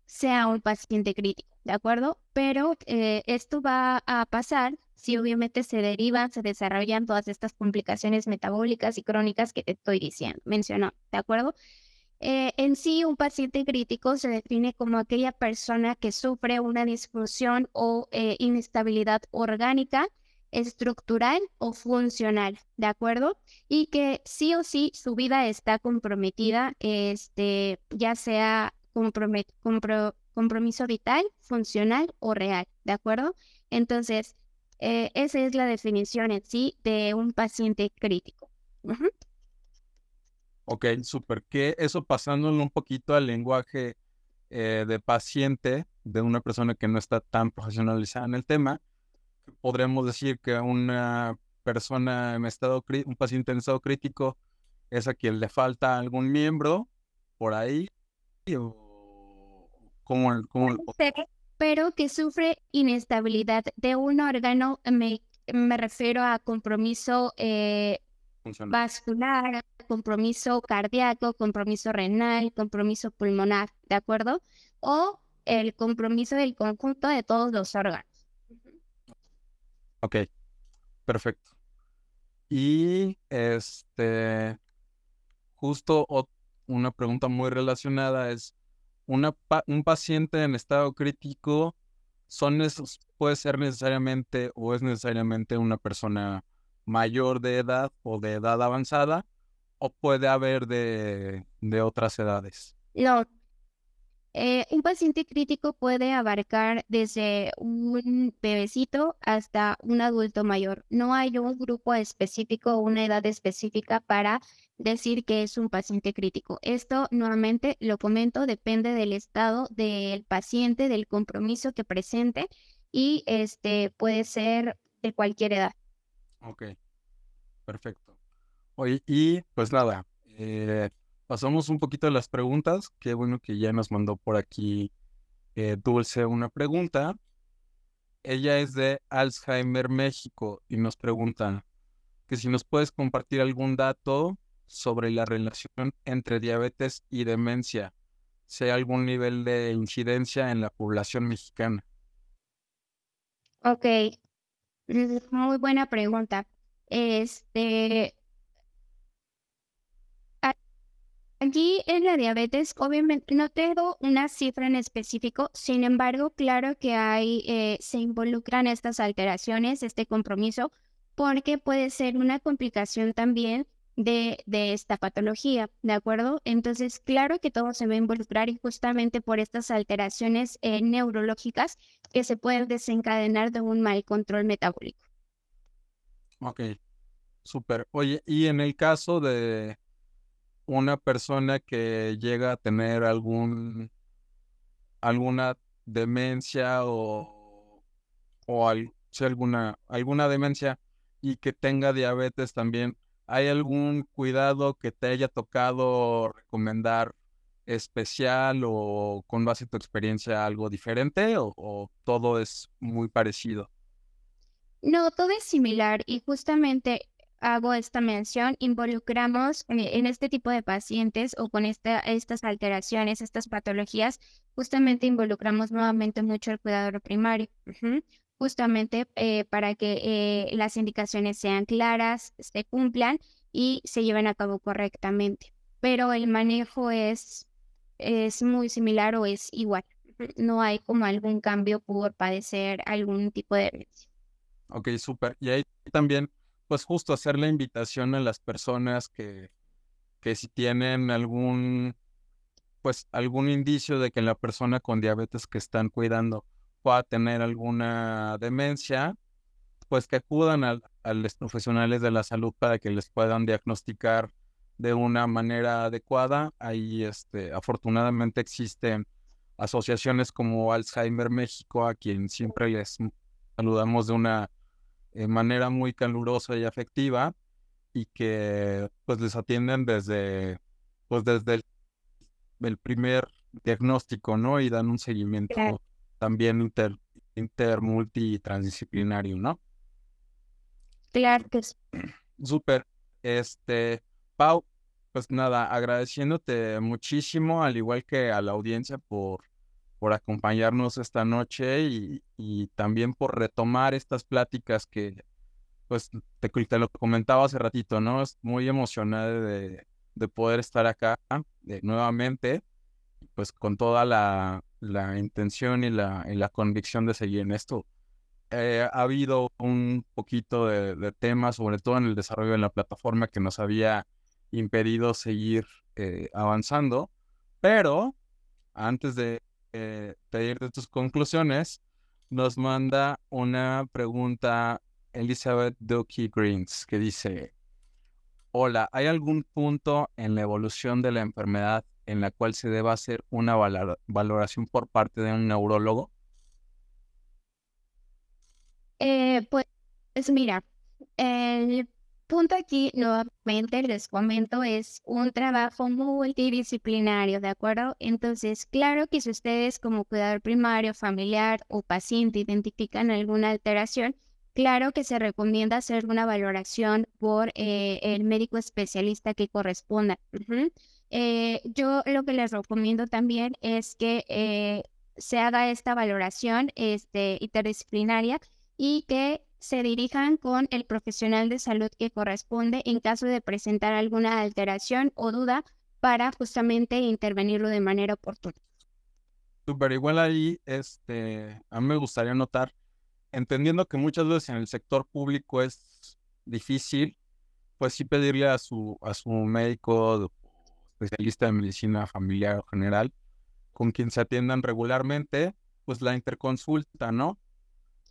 sea un paciente crítico, ¿de acuerdo? Pero eh, esto va a pasar si obviamente se derivan, se desarrollan todas estas complicaciones metabólicas y crónicas que te estoy diciendo, mencionó, ¿de acuerdo? Eh, en sí, un paciente crítico se define como aquella persona que sufre una disfunción o eh, inestabilidad orgánica, estructural o funcional, ¿de acuerdo? Y que sí o sí su vida está comprometida, este, ya sea compromiso vital, funcional o real, ¿de acuerdo? Entonces, eh, esa es la definición en sí de un paciente crítico. Ok, súper. Que eso pasándolo un poquito al lenguaje eh, de paciente de una persona que no está tan profesionalizada en el tema, podríamos decir que una persona en estado, un paciente en estado crítico es a quien le falta algún miembro por ahí o como, pero que sufre inestabilidad de un órgano, me, me refiero a compromiso eh, vascular, compromiso cardíaco, compromiso renal, compromiso pulmonar, ¿de acuerdo? O el compromiso del conjunto de todos los órganos. Ok, perfecto. Y este, justo una pregunta muy relacionada es, una un paciente en estado crítico son esos, puede ser necesariamente o es necesariamente una persona mayor de edad o de edad avanzada o puede haber de, otras edades? No. Eh, un paciente crítico puede abarcar desde un bebecito hasta un adulto mayor. No hay un grupo específico o una edad específica para decir que es un paciente crítico. Esto nuevamente lo comento, depende del estado del paciente, del compromiso que presente y este puede ser de cualquier edad. Ok, perfecto. Oye, y pues nada, eh, pasamos un poquito a las preguntas. Qué bueno que ya nos mandó por aquí eh, Dulce una pregunta. Ella es de Alzheimer México y nos pregunta que si nos puedes compartir algún dato sobre la relación entre diabetes y demencia, si hay algún nivel de incidencia en la población mexicana. Ok, muy buena pregunta. Este, Aquí en la diabetes, obviamente, no tengo una cifra en específico, sin embargo, claro que hay, eh, se involucran estas alteraciones, este compromiso, porque puede ser una complicación también de, esta patología, ¿de acuerdo? Entonces, claro que todo se va a involucrar y justamente por estas alteraciones eh, neurológicas que se pueden desencadenar de un mal control metabólico. Ok, súper. Oye, y en el caso de una persona que llega a tener algún alguna demencia o, o alguna, alguna demencia y que tenga diabetes también, ¿hay algún cuidado que te haya tocado recomendar especial o con base en tu experiencia algo diferente o todo es muy parecido? No, todo es similar y justamente hago esta mención, involucramos eh, en este tipo de pacientes o con esta, estas alteraciones, estas patologías, justamente involucramos nuevamente mucho el cuidador primario, justamente eh, para que eh, las indicaciones sean claras, se cumplan y se lleven a cabo correctamente. Pero el manejo es, es muy similar o es igual. No hay como algún cambio por padecer algún tipo de demencia. Ok, súper. Y ahí también pues justo hacer la invitación a las personas que, que si tienen algún, pues algún indicio de que la persona con diabetes que están cuidando pueda tener alguna demencia, pues que acudan a, los profesionales de la salud para que les puedan diagnosticar de una manera adecuada. Ahí, este, afortunadamente existen asociaciones como Alzheimer México, a quien siempre les saludamos de una de manera muy calurosa y afectiva y que pues les atienden desde pues desde el, primer diagnóstico, ¿no? Y dan un seguimiento también inter, inter, multi transdisciplinario, ¿no? Claro que sí. Súper. Este, Pau, pues nada, agradeciéndote muchísimo, al igual que a la audiencia por por acompañarnos esta noche y, también por retomar estas pláticas que, pues, te, te, lo comentaba hace ratito, ¿no? Es muy emocionada de, poder estar acá de, nuevamente, pues, con toda la, intención y la, y la convicción de seguir en esto. Eh, ha habido un poquito de, temas, sobre todo en el desarrollo de la plataforma, que nos había impedido seguir eh, avanzando, pero antes de, eh, pedirte tus conclusiones, nos manda una pregunta Elizabeth Ducky Greens que dice, hola, ¿hay algún punto en la evolución de la enfermedad en la cual se deba hacer una valoración por parte de un neurólogo? Eh, pues mira, el punto aquí, nuevamente les comento, es un trabajo multidisciplinario, ¿de acuerdo? Entonces, claro que si ustedes como cuidador primario, familiar o paciente identifican alguna alteración, claro que se recomienda hacer una valoración por eh, el médico especialista que corresponda. Eh, yo lo que les recomiendo también es que eh, se haga esta valoración este, interdisciplinaria y que se dirijan con el profesional de salud que corresponde en caso de presentar alguna alteración o duda para justamente intervenirlo de manera oportuna. Súper, igual ahí, este, a mí me gustaría notar, entendiendo que muchas veces en el sector público es difícil, pues sí pedirle a su, a su médico, especialista de medicina familiar o general, con quien se atiendan regularmente, pues la interconsulta, ¿no?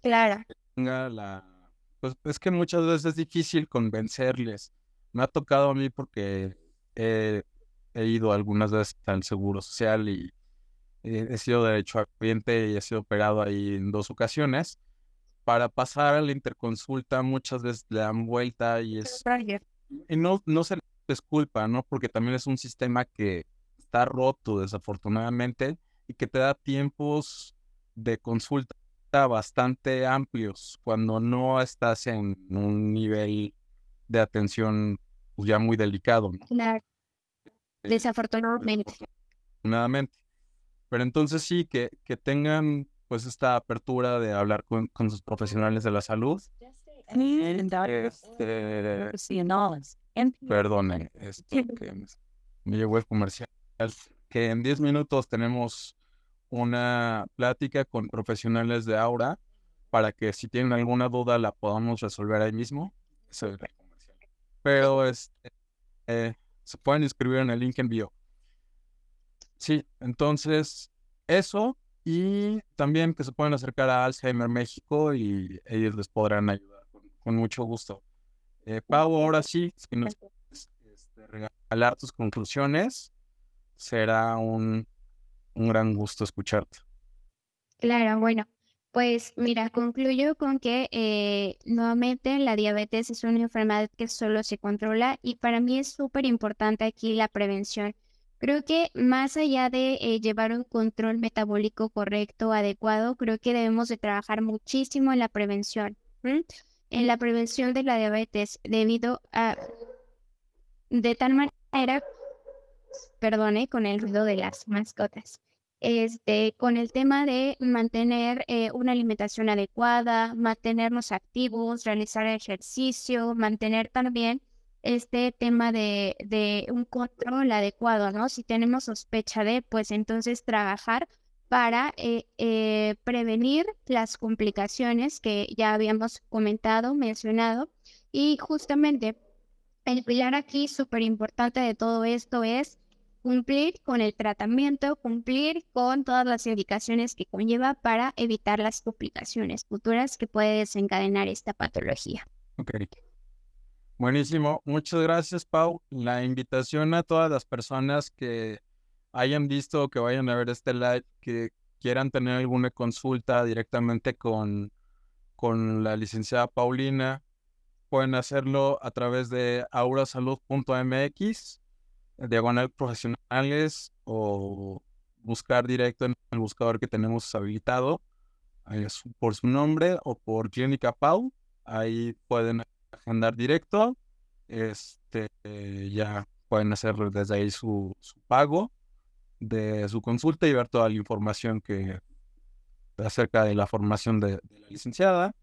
Claro la... Pues es que muchas veces es difícil convencerles. Me ha tocado a mí porque he, ido algunas veces al Seguro Social y he, sido derecho cliente y he sido operado ahí en dos ocasiones. Para pasar a la interconsulta muchas veces le dan vuelta y es... Y no, no se les culpa, ¿no? Porque también es un sistema que está roto desafortunadamente y que te da tiempos de consulta bastante amplios cuando no estás en un nivel de atención pues, ya muy delicado. Claro. Desafortunadamente. Desafortunadamente. Pero entonces sí, que, que tengan pues esta apertura de hablar con, con sus profesionales de la salud. Este, perdone, esto que me llegó el comercial. Que en 10 minutos tenemos una plática con profesionales de Aura para que si tienen alguna duda la podamos resolver ahí mismo. Pero este, eh, se pueden inscribir en el link en bio. Sí, entonces eso y también que se pueden acercar a Alzheimer México y ellos les podrán ayudar con, mucho gusto. Eh, Pau, ahora sí, si nos este, regalar tus conclusiones, será un un gran gusto escucharte. Claro, bueno, pues mira, concluyo con que eh, nuevamente la diabetes es una enfermedad que solo se controla y para mí es súper importante aquí la prevención. Creo que más allá de eh, llevar un control metabólico correcto, adecuado, creo que debemos de trabajar muchísimo en la prevención. en la prevención de la diabetes debido a de tal manera, perdone con el ruido de las mascotas, este, con el tema de mantener eh, una alimentación adecuada, mantenernos activos, realizar ejercicio, mantener también este tema de, de un control adecuado, ¿no? Si tenemos sospecha de, pues entonces trabajar para eh, eh, prevenir las complicaciones que ya habíamos comentado, mencionado. Y justamente el pilar aquí súper importante de todo esto es cumplir con el tratamiento, cumplir con todas las indicaciones que conlleva para evitar las complicaciones futuras que puede desencadenar esta patología. Ok. Buenísimo. Muchas gracias, Pau. La invitación a todas las personas que hayan visto o que vayan a ver este live, que quieran tener alguna consulta directamente con, con la licenciada Paulina, pueden hacerlo a través de aurasalud.mx, diagonal profesionales o buscar directo en el buscador que tenemos habilitado por su nombre o por Clínica Pau. Ahí pueden agendar directo. Este, ya pueden hacer desde ahí su, su pago de su consulta y ver toda la información que acerca de la formación de, la licenciada.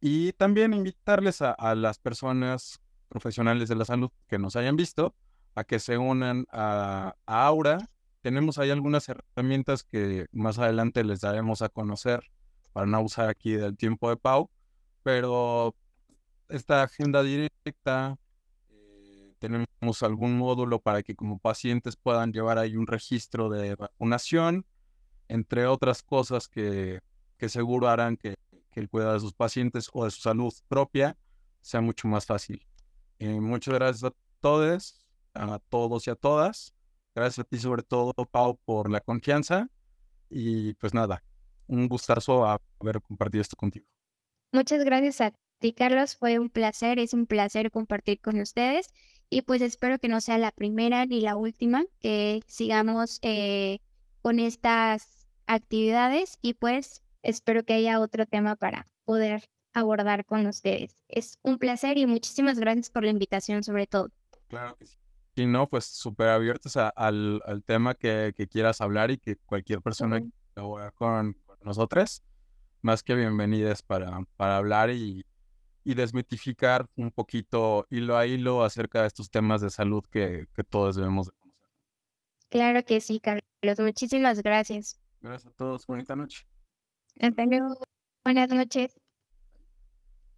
Y también invitarles a, las personas profesionales de la salud que nos hayan visto a que se unan a, Aura. Tenemos ahí algunas herramientas que más adelante les daremos a conocer para no usar aquí del tiempo de Pau, pero esta agenda directa, tenemos algún módulo para que como pacientes puedan llevar ahí un registro de vacunación, entre otras cosas que, que seguro harán que, el cuidado de sus pacientes o de su salud propia sea mucho más fácil. Eh, muchas gracias a todos, a todos y a todas. Gracias a ti sobre todo, Pau, por la confianza. Y pues nada, un gustazo haber compartido esto contigo. Muchas gracias a ti, Carlos. Fue un placer, es un placer compartir con ustedes. Y pues espero que no sea la primera ni la última, que sigamos eh, con estas actividades y pues espero que haya otro tema para poder abordar con ustedes. Es un placer y muchísimas gracias por la invitación sobre todo. Claro que sí. No, pues súper abiertos al, tema que, quieras hablar y que cualquier persona que colabore con, con nosotros, más que bienvenidas para, para hablar y, y desmitificar un poquito hilo a hilo acerca de estos temas de salud que, que todos debemos de conocer. Claro que sí, Carlos. Muchísimas gracias. Gracias a todos. Bonita noche. Hasta luego. Buenas noches.